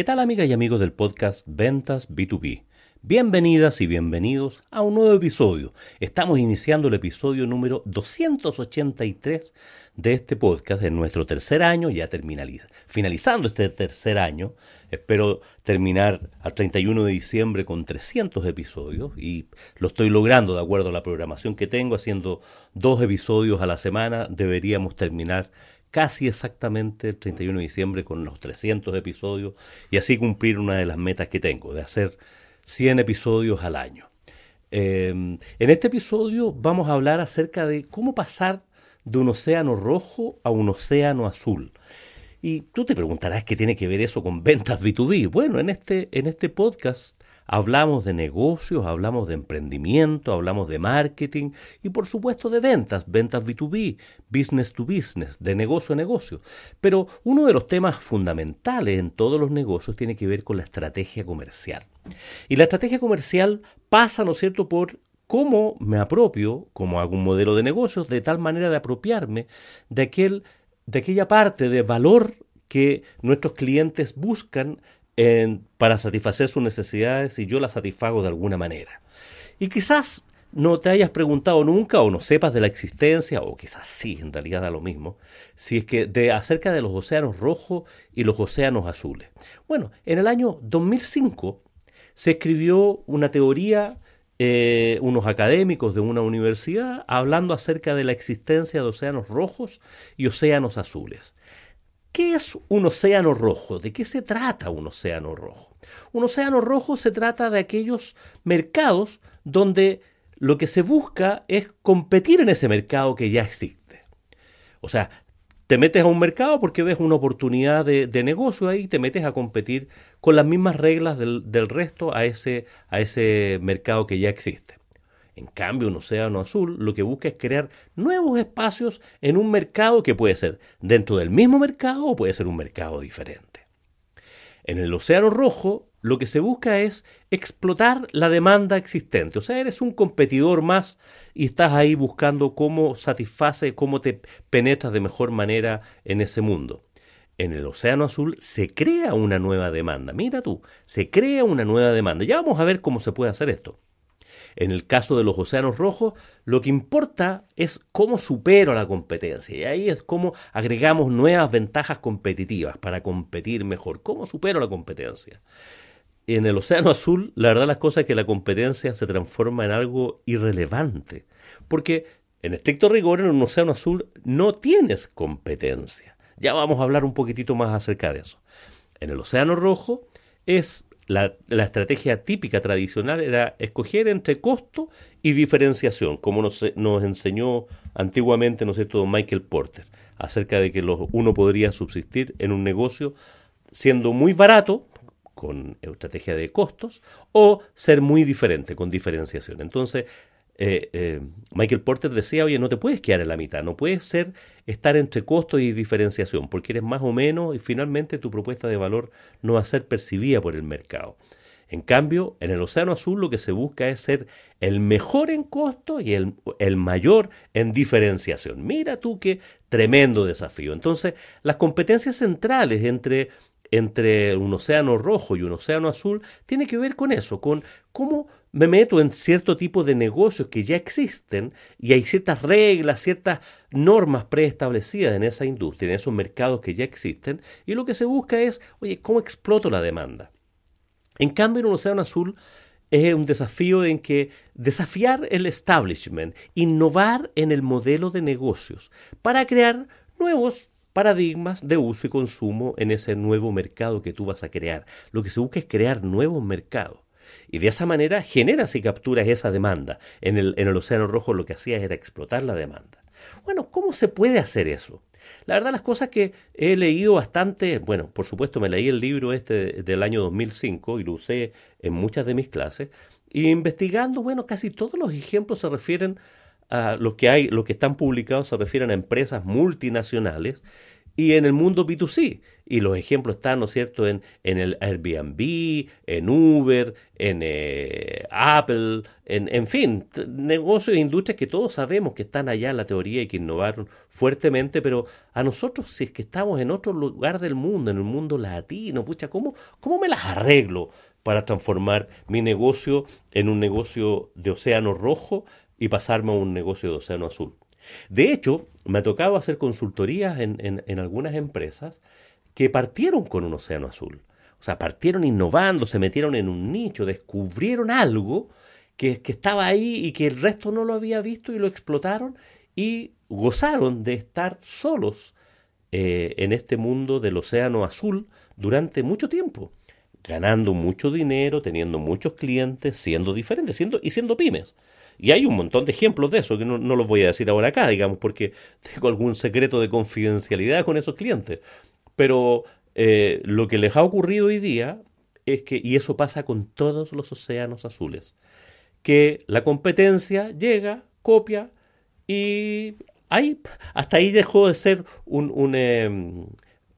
¿qué tal amigas y amigos del podcast Ventas B2B? Bienvenidas y bienvenidos a un nuevo episodio. Estamos iniciando el episodio número 283 de este podcast en nuestro tercer año, ya finalizando este tercer año. Espero terminar al 31 de diciembre con 300 episodios y lo estoy logrando de acuerdo a la programación que tengo, haciendo dos episodios a la semana. Deberíamos terminar casi exactamente el 31 de diciembre con los 300 episodios y así cumplir una de las metas que tengo, de hacer 100 episodios al año. Em, en este episodio vamos a hablar acerca de cómo pasar de un océano rojo a un océano azul. Y tú te preguntarás qué tiene que ver eso con ventas B2B. Bueno, en este, en este podcast hablamos de negocios, hablamos de emprendimiento, hablamos de marketing y por supuesto de ventas, ventas B2B, business to business, de negocio a negocio. Pero uno de los temas fundamentales en todos los negocios tiene que ver con la estrategia comercial. Y la estrategia comercial pasa, ¿no es cierto?, por cómo me apropio, cómo hago un modelo de negocios, de tal manera de apropiarme de, aquel, de aquella parte de valor que nuestros clientes buscan para satisfacer sus necesidades y yo las satisfago de alguna manera. Y quizás no te hayas preguntado nunca o no sepas de la existencia, o quizás sí, en realidad da lo mismo, si es que de acerca de los océanos rojos y los océanos azules. Bueno, en el año 2005 se escribió una teoría, eh, unos académicos de una universidad, hablando acerca de la existencia de océanos rojos y océanos azules. ¿Qué es un océano rojo? ¿De qué se trata un océano rojo? Un océano rojo se trata de aquellos mercados donde lo que se busca es competir en ese mercado que ya existe. O sea, te metes a un mercado porque ves una oportunidad de, negocio ahí, te metes a competir con las mismas reglas del, del resto a ese, a ese mercado que ya existe. En cambio, un océano azul lo que busca es crear nuevos espacios en un mercado que puede ser dentro del mismo mercado o puede ser un mercado diferente. En el océano rojo lo que se busca es explotar la demanda existente. O sea, eres un competidor más y estás ahí buscando cómo satisface, cómo te penetras de mejor manera en ese mundo. En el océano azul se crea una nueva demanda. Mira tú, se crea una nueva demanda. Ya vamos a ver cómo se puede hacer esto. En el caso de los océanos rojos, lo que importa es cómo supero la competencia. Y ahí es cómo agregamos nuevas ventajas competitivas para competir mejor. ¿Cómo supero la competencia? En el océano azul, la verdad las cosas es que la competencia se transforma en algo irrelevante. Porque en estricto rigor, en un océano azul no tienes competencia. Ya vamos a hablar un poquitito más acerca de eso. En el océano rojo es la, estrategia típica tradicional era escoger entre costo y diferenciación, como nos, enseñó antiguamente ¿no Michael Porter, acerca de que uno podría subsistir en un negocio siendo muy barato, con estrategia de costos, o ser muy diferente, con diferenciación. Entonces, eh, eh, Michael Porter decía, oye, no te puedes quedar en la mitad, no puedes ser estar entre costo y diferenciación, porque eres más o menos y finalmente tu propuesta de valor no va a ser percibida por el mercado. En cambio, en el Océano Azul lo que se busca es ser el mejor en costo y el, el, mayor en diferenciación. Mira tú qué tremendo desafío. Entonces, las competencias centrales entre, entre un océano rojo y un océano azul tiene que ver con eso, con cómo me meto en cierto tipo de negocios que ya existen y hay ciertas reglas, ciertas normas preestablecidas en esa industria, en esos mercados que ya existen, y lo que se busca es, oye, ¿cómo exploto la demanda? En cambio, en un océano azul es un desafío en que desafiar el establishment, innovar en el modelo de negocios para crear nuevos paradigmas de uso y consumo en ese nuevo mercado que tú vas a crear. Lo que se busca es crear nuevos mercados. Y de esa manera generas y capturas esa demanda. En el, Océano Rojo lo que hacías era explotar la demanda. Bueno, ¿cómo se puede hacer eso? La verdad, las cosas que he leído bastante, bueno, por supuesto me leí el libro este del año 2005 y lo usé en muchas de mis clases, y investigando, bueno, casi todos los ejemplos se refieren a lo que hay, lo que están publicados se refieren a empresas multinacionales y en el mundo B2C. Y los ejemplos están, ¿no es cierto?, en, en el Airbnb, en Uber, en eh, Apple, en, en fin, negocios e industrias que todos sabemos que están allá en la teoría y que innovaron fuertemente, pero a nosotros, si es que estamos en otro lugar del mundo, en el mundo latino, pucha, ¿cómo, cómo me las arreglo para transformar mi negocio en un negocio de océano rojo y pasarme a un negocio de océano azul? De hecho, me ha tocado hacer consultorías en, algunas empresas que partieron con un océano azul. O sea, partieron innovando, se metieron en un nicho, descubrieron algo que, estaba ahí y que el resto no lo había visto y lo explotaron y gozaron de estar solos eh, en este mundo del océano azul durante mucho tiempo, ganando mucho dinero, teniendo muchos clientes, siendo diferentes siendo, y siendo pymes. Y hay un montón de ejemplos de eso que no, los voy a decir ahora acá, digamos, porque tengo algún secreto de confidencialidad con esos clientes. Pero eh, lo que les ha ocurrido hoy día es que, y eso pasa con todos los océanos azules, que la competencia llega, copia y ahí, hasta ahí dejó de ser un, un, em,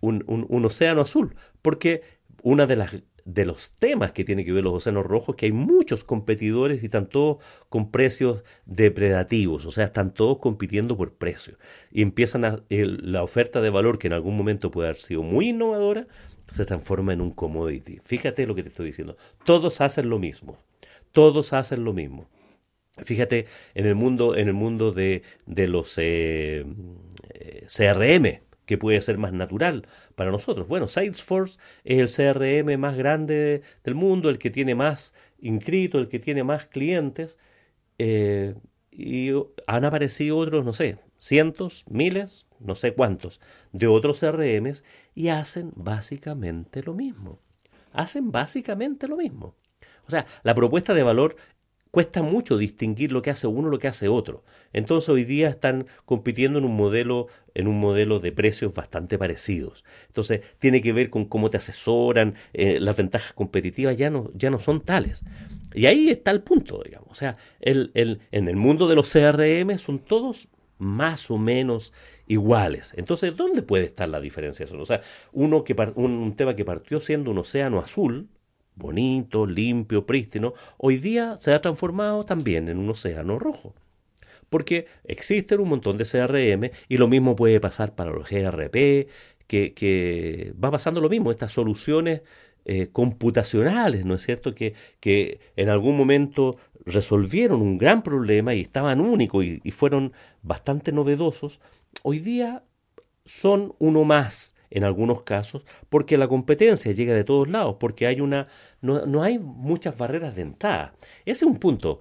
un, un océano azul, porque una de las de los temas que tiene que ver los océanos rojos, que hay muchos competidores y están todos con precios depredativos, o sea, están todos compitiendo por precio. Y empiezan a, la oferta de valor, que en algún momento puede haber sido muy innovadora, se transforma en un commodity. Fíjate lo que te estoy diciendo. Todos hacen lo mismo. Todos hacen lo mismo. Fíjate en el mundo, en el mundo de, de los eh, eh, CRM que puede ser más natural para nosotros. Bueno, Salesforce es el CRM más grande del mundo, el que tiene más inscritos, el que tiene más clientes, eh, y han aparecido otros, no sé, cientos, miles, no sé cuántos, de otros CRMs y hacen básicamente lo mismo. Hacen básicamente lo mismo. O sea, la propuesta de valor cuesta mucho distinguir lo que hace uno lo que hace otro. Entonces hoy día están compitiendo en un modelo en un modelo de precios bastante parecidos. Entonces tiene que ver con cómo te asesoran, eh, las ventajas competitivas ya no, ya no son tales. Y ahí está el punto, digamos. O sea, el, el, en el mundo de los CRM son todos más o menos iguales. Entonces, ¿dónde puede estar la diferencia? O sea, uno que, un tema que partió siendo un océano azul, bonito, limpio, prístino, hoy día se ha transformado también en un océano rojo. Porque existen un montón de CRM y lo mismo puede pasar para los GRP, que, va pasando lo mismo, estas soluciones eh, computacionales, ¿no es cierto? Que, que, en algún momento resolvieron un gran problema y estaban únicos y fueron bastante novedosos, hoy día son uno más en algunos casos, porque la competencia llega de todos lados, porque hay una, no, hay muchas barreras de entrada. Ese es un punto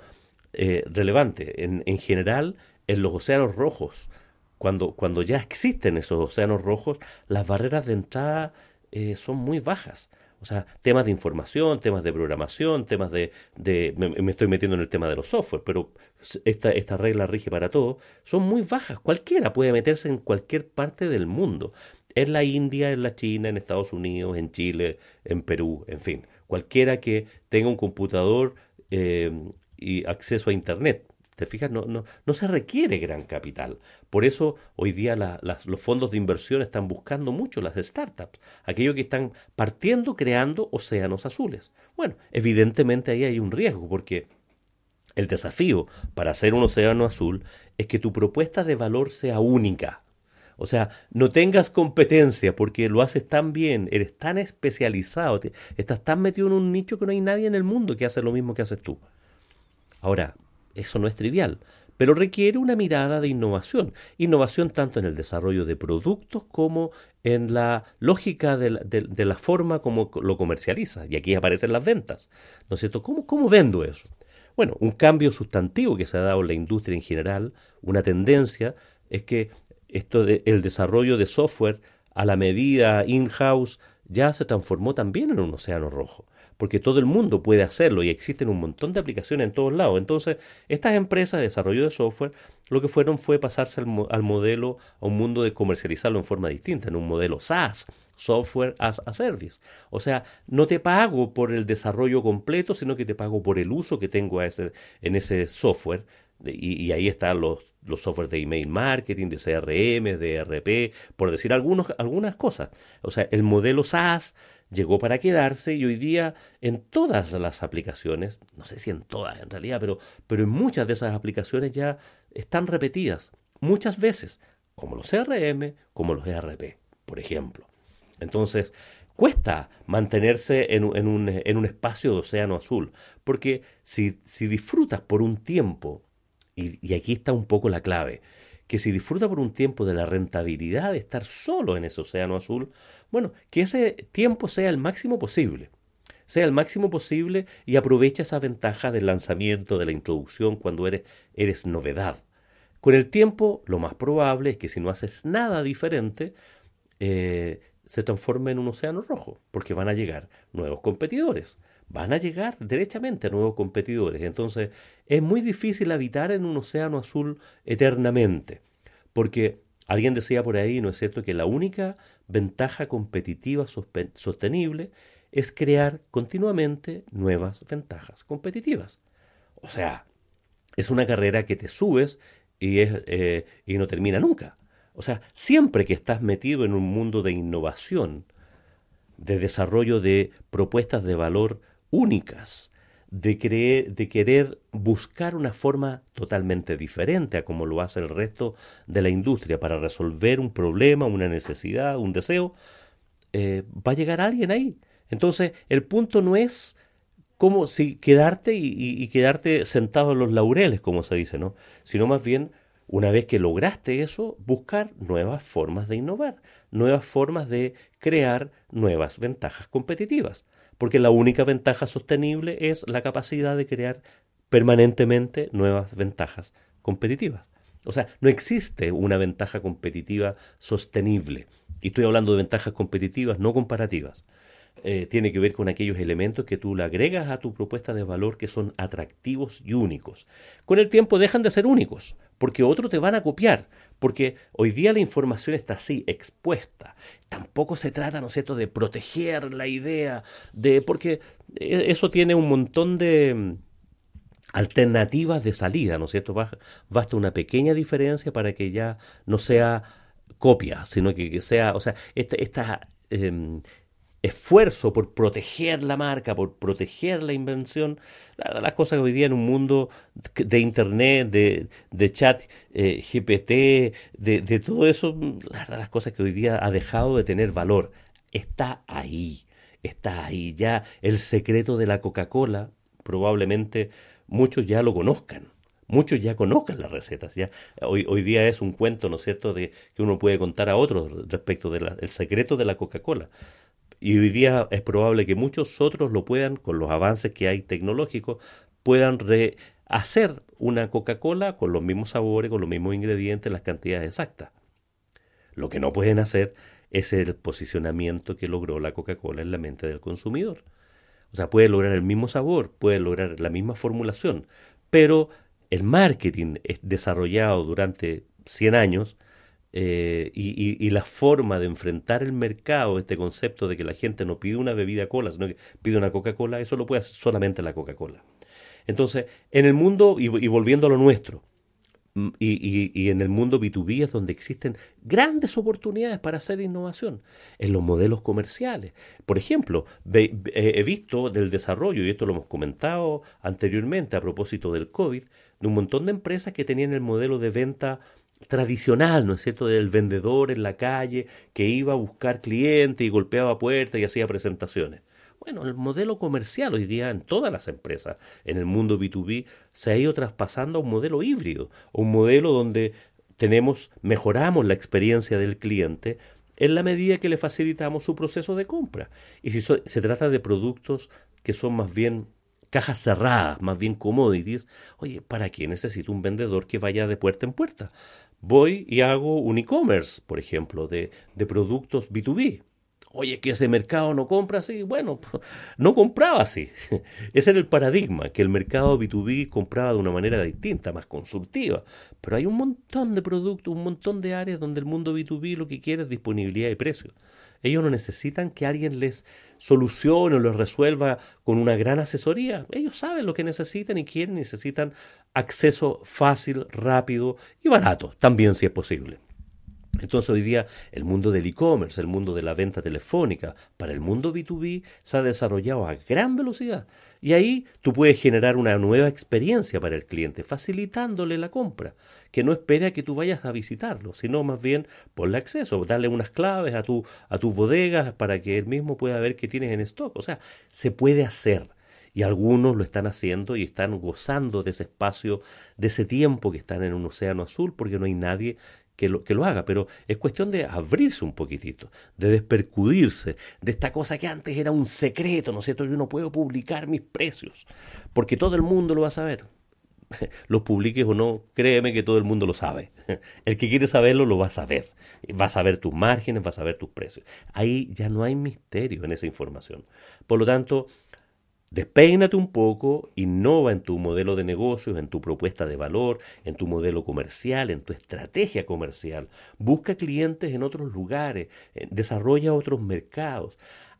eh, relevante. En, en, general, en los océanos rojos, cuando, cuando ya existen esos océanos rojos, las barreras de entrada eh, son muy bajas. O sea, temas de información, temas de programación, temas de... de me, estoy metiendo en el tema de los software, pero esta, esta regla rige para todo. Son muy bajas. Cualquiera puede meterse en cualquier parte del mundo en la India, en la China, en Estados Unidos, en Chile, en Perú, en fin, cualquiera que tenga un computador eh, y acceso a Internet. ¿Te fijas? No, no, no se requiere gran capital. Por eso hoy día los fondos de inversión están buscando mucho las startups, aquellos que están partiendo, creando océanos azules. Bueno, evidentemente ahí hay un riesgo porque el desafío para hacer un océano azul es que tu propuesta de valor sea única. O sea, no tengas competencia porque lo haces tan bien, eres tan especializado, estás tan metido en un nicho que no hay nadie en el mundo que hace lo mismo que haces tú. Ahora, eso no es trivial, pero requiere una mirada de innovación. Innovación tanto en el desarrollo de productos como en la lógica de la, forma como lo comercializas. Y aquí aparecen las ventas. ¿No es cierto? ¿Cómo, ¿Cómo vendo eso? Bueno, un cambio sustantivo que se ha dado en la industria en general, una tendencia, es que esto de, el desarrollo de software a la medida in-house ya se transformó también en un océano rojo, porque todo el mundo puede hacerlo y existen un montón de aplicaciones en todos lados. Entonces, estas empresas de desarrollo de software lo que fueron fue pasarse al, al modelo, a un mundo de comercializarlo en forma distinta, en un modelo SaaS, Software as a Service. O sea, no te pago por el desarrollo completo, sino que te pago por el uso que tengo en ese software y, ahí están los, los softwares de email marketing, de CRM, de ERP, por decir algunos, algunas cosas. O sea, el modelo SaaS llegó para quedarse y hoy día en todas las aplicaciones, no sé si en todas en realidad, pero, pero en muchas de esas aplicaciones ya están repetidas muchas veces, como los CRM, como los ERP, por ejemplo. Entonces, cuesta mantenerse en, un, en un, espacio de océano azul, porque si, si disfrutas por un tiempo, y, aquí está un poco la clave, que si disfrutas por un tiempo de la rentabilidad de estar solo en ese océano azul, bueno, que ese tiempo sea el máximo posible, sea el máximo posible y aprovecha esa ventaja del lanzamiento, de la introducción cuando eres, eres novedad. Con el tiempo, lo más probable es que si no haces nada diferente, eh, se transforme en un océano rojo, porque van a llegar nuevos competidores, van a llegar derechamente nuevos competidores. Entonces es muy difícil habitar en un océano azul eternamente, porque alguien decía por ahí, ¿no es cierto?, que la única ventaja competitiva sostenible es crear continuamente nuevas ventajas competitivas. O sea, es una carrera que te subes y, es, eh, y no termina nunca. O sea, siempre que estás metido en un mundo de innovación, de desarrollo de propuestas de valor únicas, de, creer, de querer buscar una forma totalmente diferente a como lo hace el resto de la industria para resolver un problema, una necesidad, un deseo, eh, va a llegar alguien ahí. Entonces, el punto no es como si quedarte y, y, quedarte sentado en los laureles, como se dice, ¿no? Sino más bien una vez que lograste eso, buscar nuevas formas de innovar, nuevas formas de crear nuevas ventajas competitivas, porque la única ventaja sostenible es la capacidad de crear permanentemente nuevas ventajas competitivas. O sea, no existe una ventaja competitiva sostenible. Y estoy hablando de ventajas competitivas, no comparativas. Eh, tiene que ver con aquellos elementos que tú le agregas a tu propuesta de valor que son atractivos y únicos. Con el tiempo dejan de ser únicos, porque otros te van a copiar, porque hoy día la información está así, expuesta. Tampoco se trata, ¿no es cierto?, de proteger la idea, de porque eh, eso tiene un montón de mm, alternativas de salida, ¿no es cierto? Basta una pequeña diferencia para que ya no sea copia, sino que, sea, o sea, esta, esta em, esfuerzo por proteger la marca, por proteger la invención, las cosas que hoy día en un mundo de internet, de, de chat eh, GPT, de, todo eso, las cosas que hoy día ha dejado de tener valor, está ahí, está ahí. Ya el secreto de la Coca-Cola, probablemente muchos ya lo conozcan. Muchos ya conozcan las recetas, ya hoy, hoy día es un cuento, ¿no es cierto?, de que uno puede contar a otros respecto del secreto de la Coca-Cola. Y hoy día es probable que muchos otros lo puedan, con los avances que hay tecnológicos, puedan rehacer una Coca-Cola con los mismos sabores, con los mismos ingredientes, las cantidades exactas. Lo que no pueden hacer es el posicionamiento que logró la Coca-Cola en la mente del consumidor. O sea, puede lograr el mismo sabor, puede lograr la misma formulación, pero el marketing desarrollado durante 100 años eh, y, la forma de enfrentar el mercado, este concepto de que la gente no pide una bebida cola, sino que pide una Coca-Cola, eso lo puede hacer solamente la Coca-Cola. Entonces, en el mundo, y, volviendo a lo nuestro, mm, y, en el mundo B2B es donde existen grandes oportunidades para hacer innovación, en los modelos comerciales. Por ejemplo, he visto del desarrollo, y esto lo hemos comentado anteriormente a propósito del COVID, de un montón de empresas que tenían el modelo de venta tradicional, ¿no es cierto?, del vendedor en la calle que iba a buscar clientes y golpeaba puertas y hacía presentaciones. Bueno, el modelo comercial hoy día en todas las empresas, en el mundo B2B, se ha ido traspasando a un modelo híbrido, un modelo donde tenemos, mejoramos la experiencia del cliente en la medida que le facilitamos su proceso de compra. Y si se trata de productos que son más bien cajas cerradas, más bien commodities, oye, ¿para qué necesito un vendedor que vaya de puerta en puerta? voy y hago un e-commerce, por ejemplo, de, de productos B2B Oye, que ese mercado no compra así. Bueno, no compraba así. Ese era el paradigma, que el mercado B2B compraba de una manera distinta, más consultiva. Pero hay un montón de productos, un montón de áreas donde el mundo B2B lo que quiere es disponibilidad y precio. Ellos no necesitan que alguien les solucione o les resuelva con una gran asesoría. Ellos saben lo que necesitan y quieren, necesitan acceso fácil, rápido y barato, también si es posible. Entonces hoy día el mundo del e-commerce, el mundo de la venta telefónica, para el mundo B2B se ha desarrollado a gran velocidad. Y ahí tú puedes generar una nueva experiencia para el cliente, facilitándole la compra, que no espere a que tú vayas a visitarlo, sino más bien ponle acceso, darle unas claves a tu, a tus bodegas para que él mismo pueda ver qué tienes en stock. O sea, se puede hacer. Y algunos lo están haciendo y están gozando de ese espacio, de ese tiempo que están en un océano azul, porque no hay nadie que lo, que lo haga, pero es cuestión de abrirse un poquitito, de despercudirse de esta cosa que antes era un secreto, ¿no es cierto? Yo no puedo publicar mis precios, porque todo el mundo lo va a saber. Lo publiques o no, créeme que todo el mundo lo sabe. El que quiere saberlo lo va a saber. Va a saber tus márgenes, va a saber tus precios. Ahí ya no hay misterio en esa información. Por lo tanto, Despeínate un poco, innova en tu modelo de negocios, en tu propuesta de valor, en tu modelo comercial, en tu estrategia comercial. Busca clientes en otros lugares, eh, desarrolla otros mercados.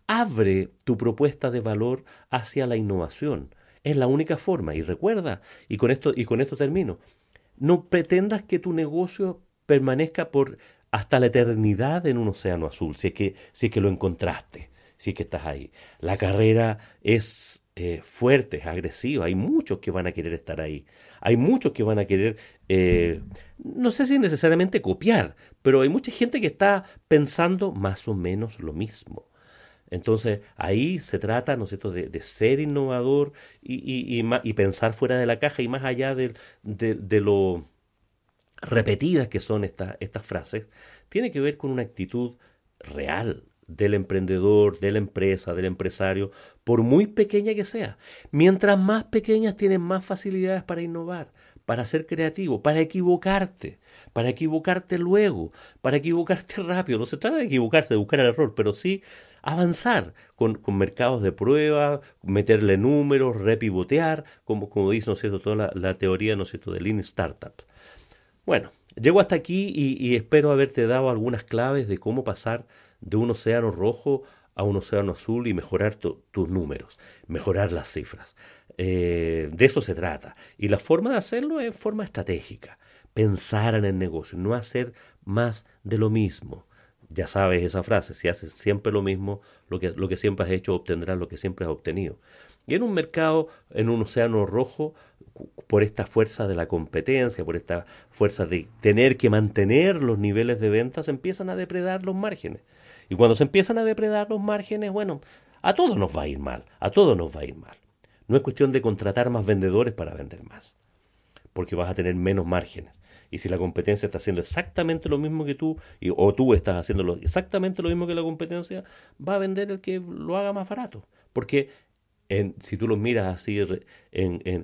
Abre tu propuesta de valor hacia la innovación. Es la única forma. Y recuerda, y con esto, y con esto termino, no pretendas que tu negocio permanezca por hasta la eternidad en un océano azul, si es que, si es que lo encontraste, si es que estás ahí. La carrera es eh, fuertes, agresivas. Hay muchos que van a querer estar ahí. Hay muchos que van a querer, eh, no sé si necesariamente copiar, pero hay mucha gente que está pensando más o menos lo mismo. Entonces ahí se trata, ¿no es cierto?, de, ser innovador y, y, pensar fuera de la caja y más allá de, de, lo repetidas que son estas frases, tiene que ver con una actitud real, del emprendedor, de la empresa, del empresario, por muy pequeña que sea. Mientras más pequeñas tienes más facilidades para innovar, para ser creativo, para equivocarte, para equivocarte luego, para equivocarte rápido. No se trata de equivocarse, de buscar el error, pero sí avanzar con, mercados de prueba, meterle números, repivotear, como, como dice ¿no toda la, teoría ¿no cierto? de Lean Startup. Bueno, llego hasta aquí y espero haberte dado algunas claves de cómo pasar de un océano rojo a un océano azul y mejorar tus números, mejorar las cifras. Eh, de eso se trata. Y la forma de hacerlo es forma estratégica. Pensar en el negocio, no hacer más de lo mismo. Ya sabes esa frase, si haces siempre lo mismo, lo que, lo que siempre has hecho obtendrás lo que siempre has obtenido. Y en un mercado, en un océano rojo, por esta fuerza de la competencia, por esta fuerza de tener que mantener los niveles de ventas, empiezan a depredar los márgenes. Y cuando se empiezan a depredar los márgenes, bueno, a todos nos va a ir mal, a todos nos va a ir mal. No es cuestión de contratar más vendedores para vender más, porque vas a tener menos márgenes. Y si la competencia está haciendo exactamente lo mismo que tú, o tú estás haciendo exactamente lo mismo que la competencia, va a vender el que lo haga más barato. Porque en, si tú lo miras así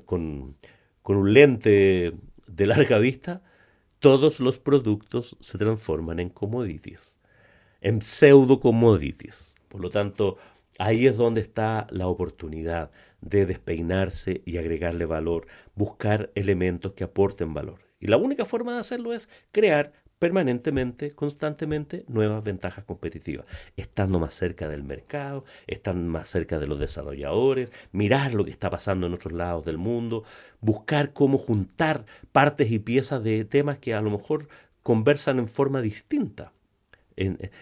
con, con un lente de larga vista, todos los productos se transforman en commodities en pseudo commodities. Por lo tanto, ahí es donde está la oportunidad de despeinarse y agregarle valor, buscar elementos que aporten valor. Y la única forma de hacerlo es crear permanentemente, constantemente, nuevas ventajas competitivas, estando más cerca del mercado, estando más cerca de los desarrolladores, mirar lo que está pasando en otros lados del mundo, buscar cómo juntar partes y piezas de temas que a lo mejor conversan en forma distinta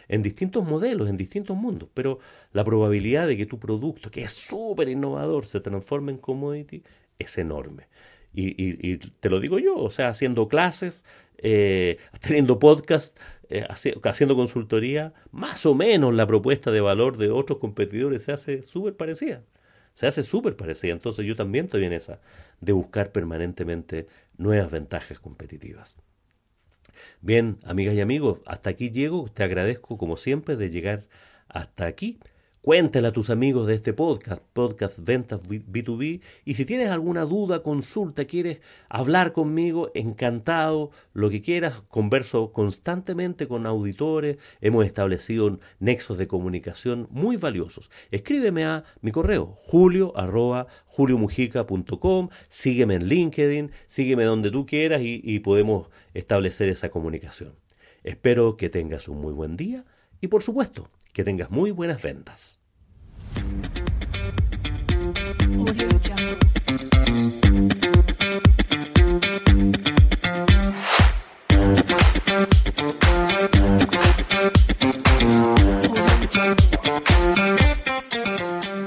en, distintos modelos, en distintos mundos, pero la probabilidad de que tu producto, que es súper innovador, se transforme en commodity es enorme. Y, te lo digo yo, o sea, haciendo clases, eh, teniendo podcast, eh, haciendo consultoría, más o menos la propuesta de valor de otros competidores se hace súper parecida. Se hace súper parecida. Entonces yo también estoy en esa, de buscar permanentemente nuevas ventajas competitivas. Bien, amigas y amigos, hasta aquí llego. Te agradezco como siempre de llegar hasta aquí. Cuéntale a tus amigos de este podcast, Podcast Ventas B2B. Y si tienes alguna duda, consulta, quieres hablar conmigo, encantado, lo que quieras. Converso constantemente con auditores. Hemos establecido nexos de comunicación muy valiosos. Escríbeme a mi correo, julio arroba juliomujica.com. Sígueme en LinkedIn, sígueme donde tú quieras y, y podemos establecer esa comunicación. Espero que tengas un muy buen día y por supuesto que tengas muy buenas ventas.